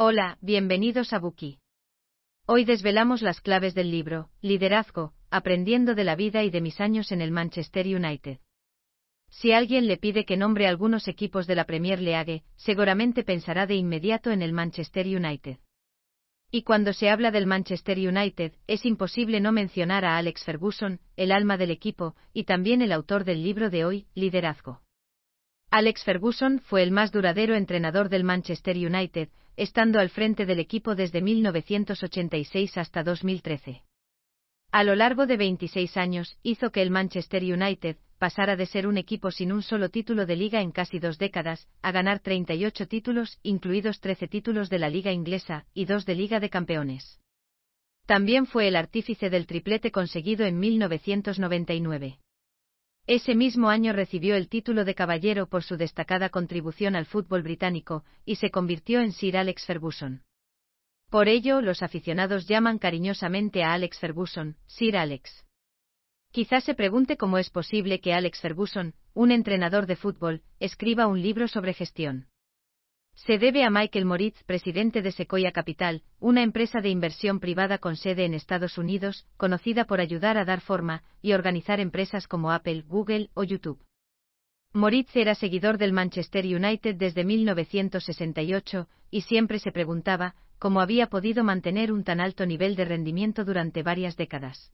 Hola, bienvenidos a Buki. Hoy desvelamos las claves del libro, Liderazgo, aprendiendo de la vida y de mis años en el Manchester United. Si alguien le pide que nombre algunos equipos de la Premier League, seguramente pensará de inmediato en el Manchester United. Y cuando se habla del Manchester United, es imposible no mencionar a Alex Ferguson, el alma del equipo, y también el autor del libro de hoy, Liderazgo. Alex Ferguson fue el más duradero entrenador del Manchester United, estando al frente del equipo desde 1986 hasta 2013. A lo largo de 26 años, hizo que el Manchester United pasara de ser un equipo sin un solo título de liga en casi dos décadas, a ganar 38 títulos, incluidos 13 títulos de la liga inglesa y dos de Liga de Campeones. También fue el artífice del triplete conseguido en 1999. Ese mismo año recibió el título de caballero por su destacada contribución al fútbol británico, y se convirtió en Sir Alex Ferguson. Por ello, los aficionados llaman cariñosamente a Alex Ferguson, Sir Alex. Quizás se pregunte cómo es posible que Alex Ferguson, un entrenador de fútbol, escriba un libro sobre gestión. Se debe a Michael Moritz, presidente de Sequoia Capital, una empresa de inversión privada con sede en Estados Unidos, conocida por ayudar a dar forma y organizar empresas como Apple, Google o YouTube. Moritz era seguidor del Manchester United desde 1968 y siempre se preguntaba cómo había podido mantener un tan alto nivel de rendimiento durante varias décadas.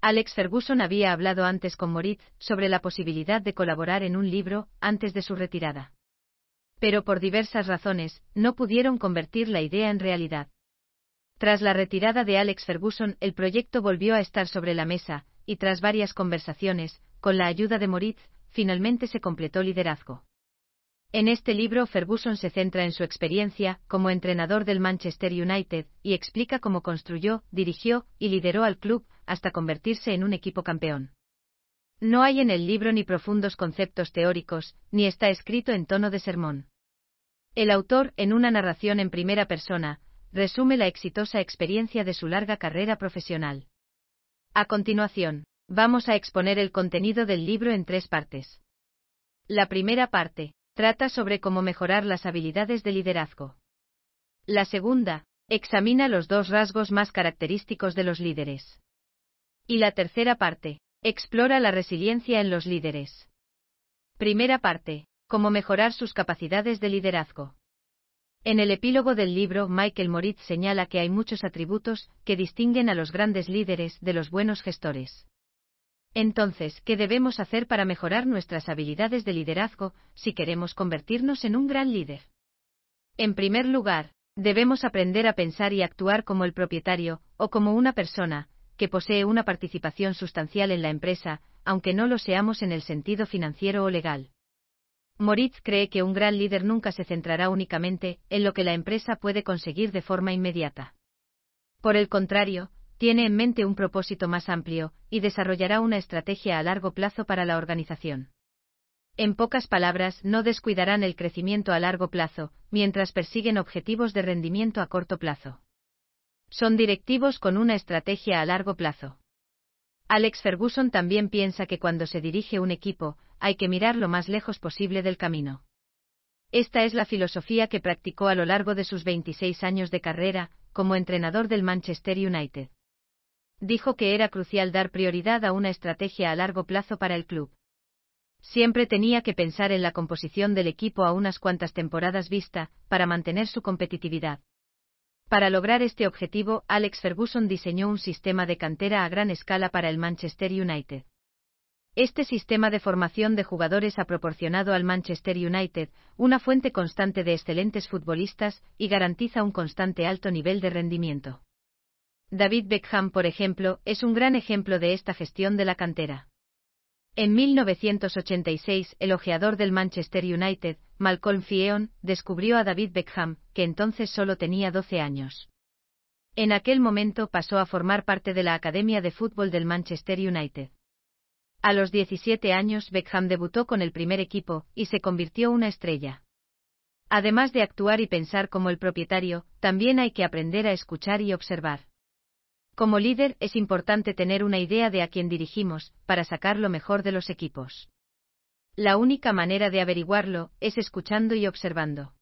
Alex Ferguson había hablado antes con Moritz sobre la posibilidad de colaborar en un libro antes de su retirada pero por diversas razones, no pudieron convertir la idea en realidad. Tras la retirada de Alex Ferguson, el proyecto volvió a estar sobre la mesa, y tras varias conversaciones, con la ayuda de Moritz, finalmente se completó liderazgo. En este libro Ferguson se centra en su experiencia como entrenador del Manchester United y explica cómo construyó, dirigió y lideró al club hasta convertirse en un equipo campeón. No hay en el libro ni profundos conceptos teóricos, ni está escrito en tono de sermón. El autor, en una narración en primera persona, resume la exitosa experiencia de su larga carrera profesional. A continuación, vamos a exponer el contenido del libro en tres partes. La primera parte, trata sobre cómo mejorar las habilidades de liderazgo. La segunda, examina los dos rasgos más característicos de los líderes. Y la tercera parte, explora la resiliencia en los líderes. Primera parte, cómo mejorar sus capacidades de liderazgo. En el epílogo del libro, Michael Moritz señala que hay muchos atributos que distinguen a los grandes líderes de los buenos gestores. Entonces, ¿qué debemos hacer para mejorar nuestras habilidades de liderazgo si queremos convertirnos en un gran líder? En primer lugar, debemos aprender a pensar y actuar como el propietario, o como una persona, que posee una participación sustancial en la empresa, aunque no lo seamos en el sentido financiero o legal. Moritz cree que un gran líder nunca se centrará únicamente en lo que la empresa puede conseguir de forma inmediata. Por el contrario, tiene en mente un propósito más amplio y desarrollará una estrategia a largo plazo para la organización. En pocas palabras, no descuidarán el crecimiento a largo plazo, mientras persiguen objetivos de rendimiento a corto plazo. Son directivos con una estrategia a largo plazo. Alex Ferguson también piensa que cuando se dirige un equipo, hay que mirar lo más lejos posible del camino. Esta es la filosofía que practicó a lo largo de sus 26 años de carrera, como entrenador del Manchester United. Dijo que era crucial dar prioridad a una estrategia a largo plazo para el club. Siempre tenía que pensar en la composición del equipo a unas cuantas temporadas vista, para mantener su competitividad. Para lograr este objetivo, Alex Ferguson diseñó un sistema de cantera a gran escala para el Manchester United. Este sistema de formación de jugadores ha proporcionado al Manchester United una fuente constante de excelentes futbolistas y garantiza un constante alto nivel de rendimiento. David Beckham, por ejemplo, es un gran ejemplo de esta gestión de la cantera. En 1986, el ojeador del Manchester United, Malcolm Fieon, descubrió a David Beckham, que entonces solo tenía 12 años. En aquel momento pasó a formar parte de la Academia de Fútbol del Manchester United. A los 17 años Beckham debutó con el primer equipo y se convirtió una estrella. Además de actuar y pensar como el propietario, también hay que aprender a escuchar y observar. Como líder es importante tener una idea de a quién dirigimos, para sacar lo mejor de los equipos. La única manera de averiguarlo es escuchando y observando.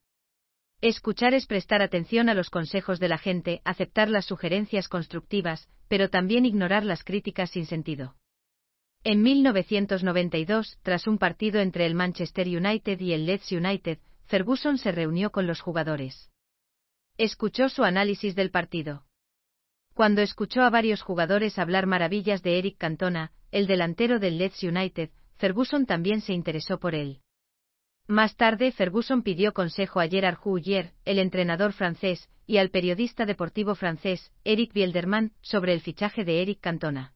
Escuchar es prestar atención a los consejos de la gente, aceptar las sugerencias constructivas, pero también ignorar las críticas sin sentido. En 1992, tras un partido entre el Manchester United y el Leeds United, Ferguson se reunió con los jugadores. Escuchó su análisis del partido. Cuando escuchó a varios jugadores hablar maravillas de Eric Cantona, el delantero del Leeds United, Ferguson también se interesó por él. Más tarde, Ferguson pidió consejo a Gerard Houllier, el entrenador francés, y al periodista deportivo francés, Eric Bielderman, sobre el fichaje de Eric Cantona.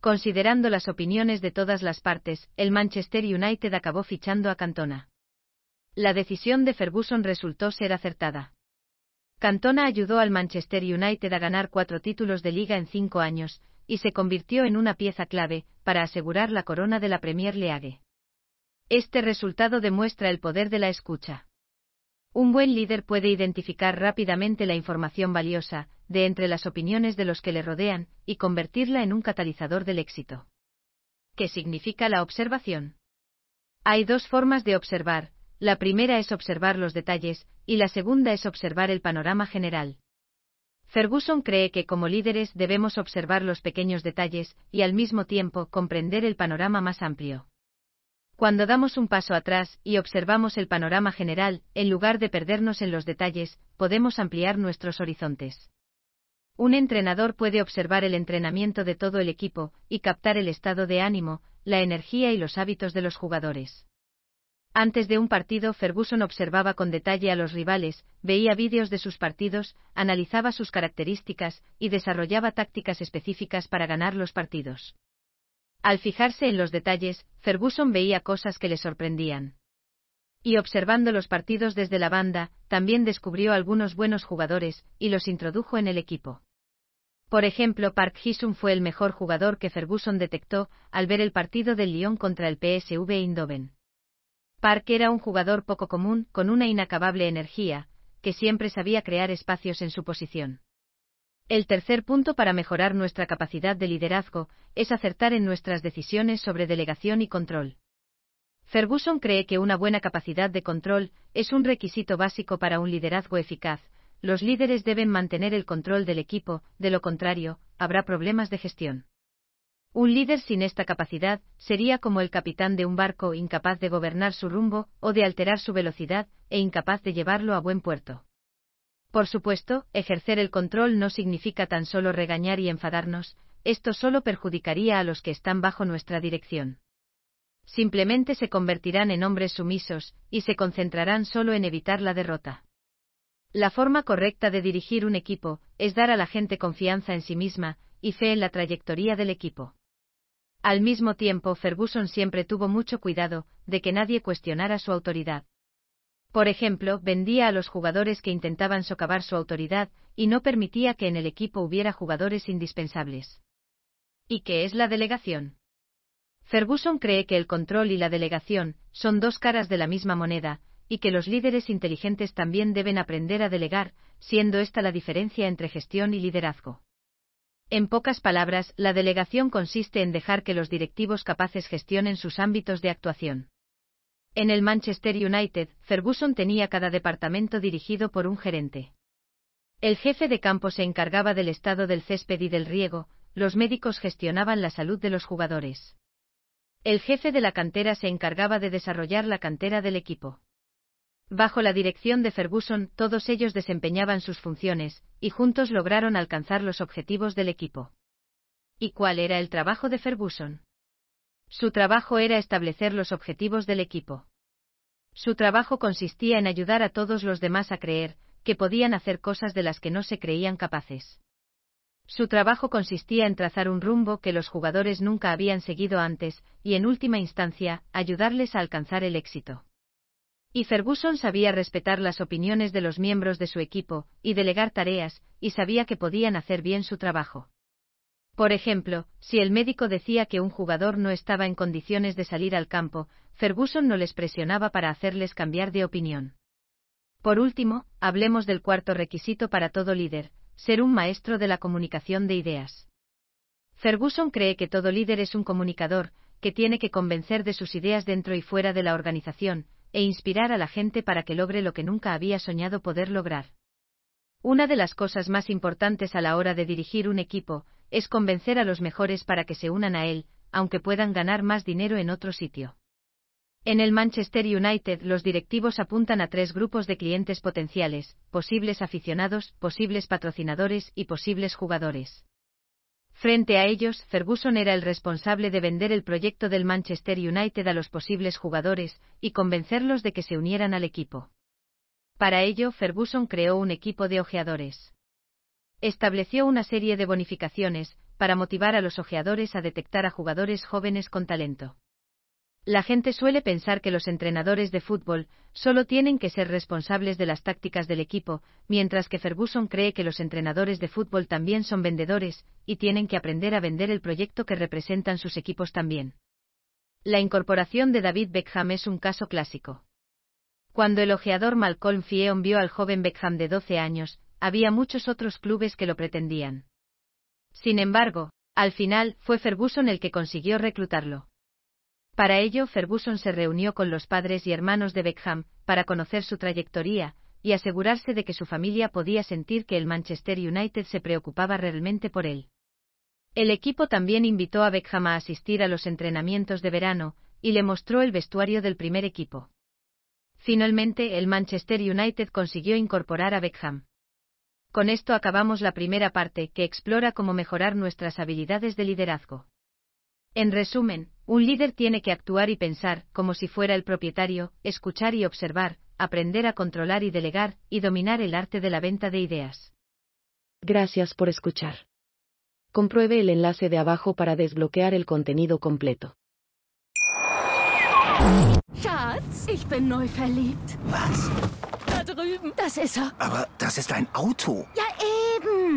Considerando las opiniones de todas las partes, el Manchester United acabó fichando a Cantona. La decisión de Ferguson resultó ser acertada. Cantona ayudó al Manchester United a ganar cuatro títulos de liga en cinco años, y se convirtió en una pieza clave para asegurar la corona de la Premier League. Este resultado demuestra el poder de la escucha. Un buen líder puede identificar rápidamente la información valiosa, de entre las opiniones de los que le rodean, y convertirla en un catalizador del éxito. ¿Qué significa la observación? Hay dos formas de observar, la primera es observar los detalles, y la segunda es observar el panorama general. Ferguson cree que como líderes debemos observar los pequeños detalles, y al mismo tiempo comprender el panorama más amplio. Cuando damos un paso atrás y observamos el panorama general, en lugar de perdernos en los detalles, podemos ampliar nuestros horizontes. Un entrenador puede observar el entrenamiento de todo el equipo y captar el estado de ánimo, la energía y los hábitos de los jugadores. Antes de un partido, Ferguson observaba con detalle a los rivales, veía vídeos de sus partidos, analizaba sus características y desarrollaba tácticas específicas para ganar los partidos. Al fijarse en los detalles, Ferguson veía cosas que le sorprendían. Y observando los partidos desde la banda, también descubrió algunos buenos jugadores, y los introdujo en el equipo. Por ejemplo, Park Hisum fue el mejor jugador que Ferguson detectó al ver el partido del Lyon contra el PSV Eindhoven. Park era un jugador poco común, con una inacabable energía, que siempre sabía crear espacios en su posición. El tercer punto para mejorar nuestra capacidad de liderazgo es acertar en nuestras decisiones sobre delegación y control. Ferguson cree que una buena capacidad de control es un requisito básico para un liderazgo eficaz. Los líderes deben mantener el control del equipo, de lo contrario, habrá problemas de gestión. Un líder sin esta capacidad sería como el capitán de un barco incapaz de gobernar su rumbo o de alterar su velocidad e incapaz de llevarlo a buen puerto. Por supuesto, ejercer el control no significa tan solo regañar y enfadarnos, esto solo perjudicaría a los que están bajo nuestra dirección. Simplemente se convertirán en hombres sumisos, y se concentrarán solo en evitar la derrota. La forma correcta de dirigir un equipo es dar a la gente confianza en sí misma y fe en la trayectoria del equipo. Al mismo tiempo, Ferguson siempre tuvo mucho cuidado de que nadie cuestionara su autoridad. Por ejemplo, vendía a los jugadores que intentaban socavar su autoridad, y no permitía que en el equipo hubiera jugadores indispensables. ¿Y qué es la delegación? Ferguson cree que el control y la delegación son dos caras de la misma moneda, y que los líderes inteligentes también deben aprender a delegar, siendo esta la diferencia entre gestión y liderazgo. En pocas palabras, la delegación consiste en dejar que los directivos capaces gestionen sus ámbitos de actuación. En el Manchester United, Ferguson tenía cada departamento dirigido por un gerente. El jefe de campo se encargaba del estado del césped y del riego, los médicos gestionaban la salud de los jugadores. El jefe de la cantera se encargaba de desarrollar la cantera del equipo. Bajo la dirección de Ferguson, todos ellos desempeñaban sus funciones, y juntos lograron alcanzar los objetivos del equipo. ¿Y cuál era el trabajo de Ferguson? Su trabajo era establecer los objetivos del equipo. Su trabajo consistía en ayudar a todos los demás a creer que podían hacer cosas de las que no se creían capaces. Su trabajo consistía en trazar un rumbo que los jugadores nunca habían seguido antes, y en última instancia, ayudarles a alcanzar el éxito. Y Ferguson sabía respetar las opiniones de los miembros de su equipo, y delegar tareas, y sabía que podían hacer bien su trabajo. Por ejemplo, si el médico decía que un jugador no estaba en condiciones de salir al campo, Ferguson no les presionaba para hacerles cambiar de opinión. Por último, hablemos del cuarto requisito para todo líder, ser un maestro de la comunicación de ideas. Ferguson cree que todo líder es un comunicador, que tiene que convencer de sus ideas dentro y fuera de la organización, e inspirar a la gente para que logre lo que nunca había soñado poder lograr. Una de las cosas más importantes a la hora de dirigir un equipo es convencer a los mejores para que se unan a él, aunque puedan ganar más dinero en otro sitio. En el Manchester United los directivos apuntan a tres grupos de clientes potenciales, posibles aficionados, posibles patrocinadores y posibles jugadores. Frente a ellos, Ferguson era el responsable de vender el proyecto del Manchester United a los posibles jugadores y convencerlos de que se unieran al equipo. Para ello, Ferguson creó un equipo de ojeadores. Estableció una serie de bonificaciones para motivar a los ojeadores a detectar a jugadores jóvenes con talento. La gente suele pensar que los entrenadores de fútbol solo tienen que ser responsables de las tácticas del equipo, mientras que Ferguson cree que los entrenadores de fútbol también son vendedores, y tienen que aprender a vender el proyecto que representan sus equipos también. La incorporación de David Beckham es un caso clásico. Cuando el ojeador Malcolm Fieon vio al joven Beckham de 12 años, había muchos otros clubes que lo pretendían. Sin embargo, al final, fue Ferguson el que consiguió reclutarlo. Para ello, Ferguson se reunió con los padres y hermanos de Beckham, para conocer su trayectoria, y asegurarse de que su familia podía sentir que el Manchester United se preocupaba realmente por él. El equipo también invitó a Beckham a asistir a los entrenamientos de verano, y le mostró el vestuario del primer equipo. Finalmente, el Manchester United consiguió incorporar a Beckham. Con esto acabamos la primera parte, que explora cómo mejorar nuestras habilidades de liderazgo. En resumen, un líder tiene que actuar y pensar como si fuera el propietario, escuchar y observar, aprender a controlar y delegar, y dominar el arte de la venta de ideas. Gracias por escuchar. Compruebe el enlace de abajo para desbloquear el contenido completo. Schatz, ich bin neu verliebt. Was? Da drüben. Das ist er. Aber das ist ein Auto. Ja,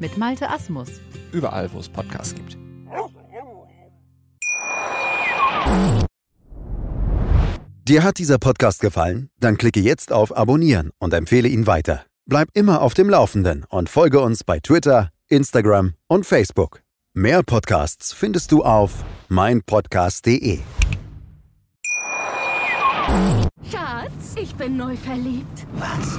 mit Malte Asmus. Überall, wo es Podcasts gibt. Dir hat dieser Podcast gefallen? Dann klicke jetzt auf Abonnieren und empfehle ihn weiter. Bleib immer auf dem Laufenden und folge uns bei Twitter, Instagram und Facebook. Mehr Podcasts findest du auf meinpodcast.de. Schatz, ich bin neu verliebt. Was?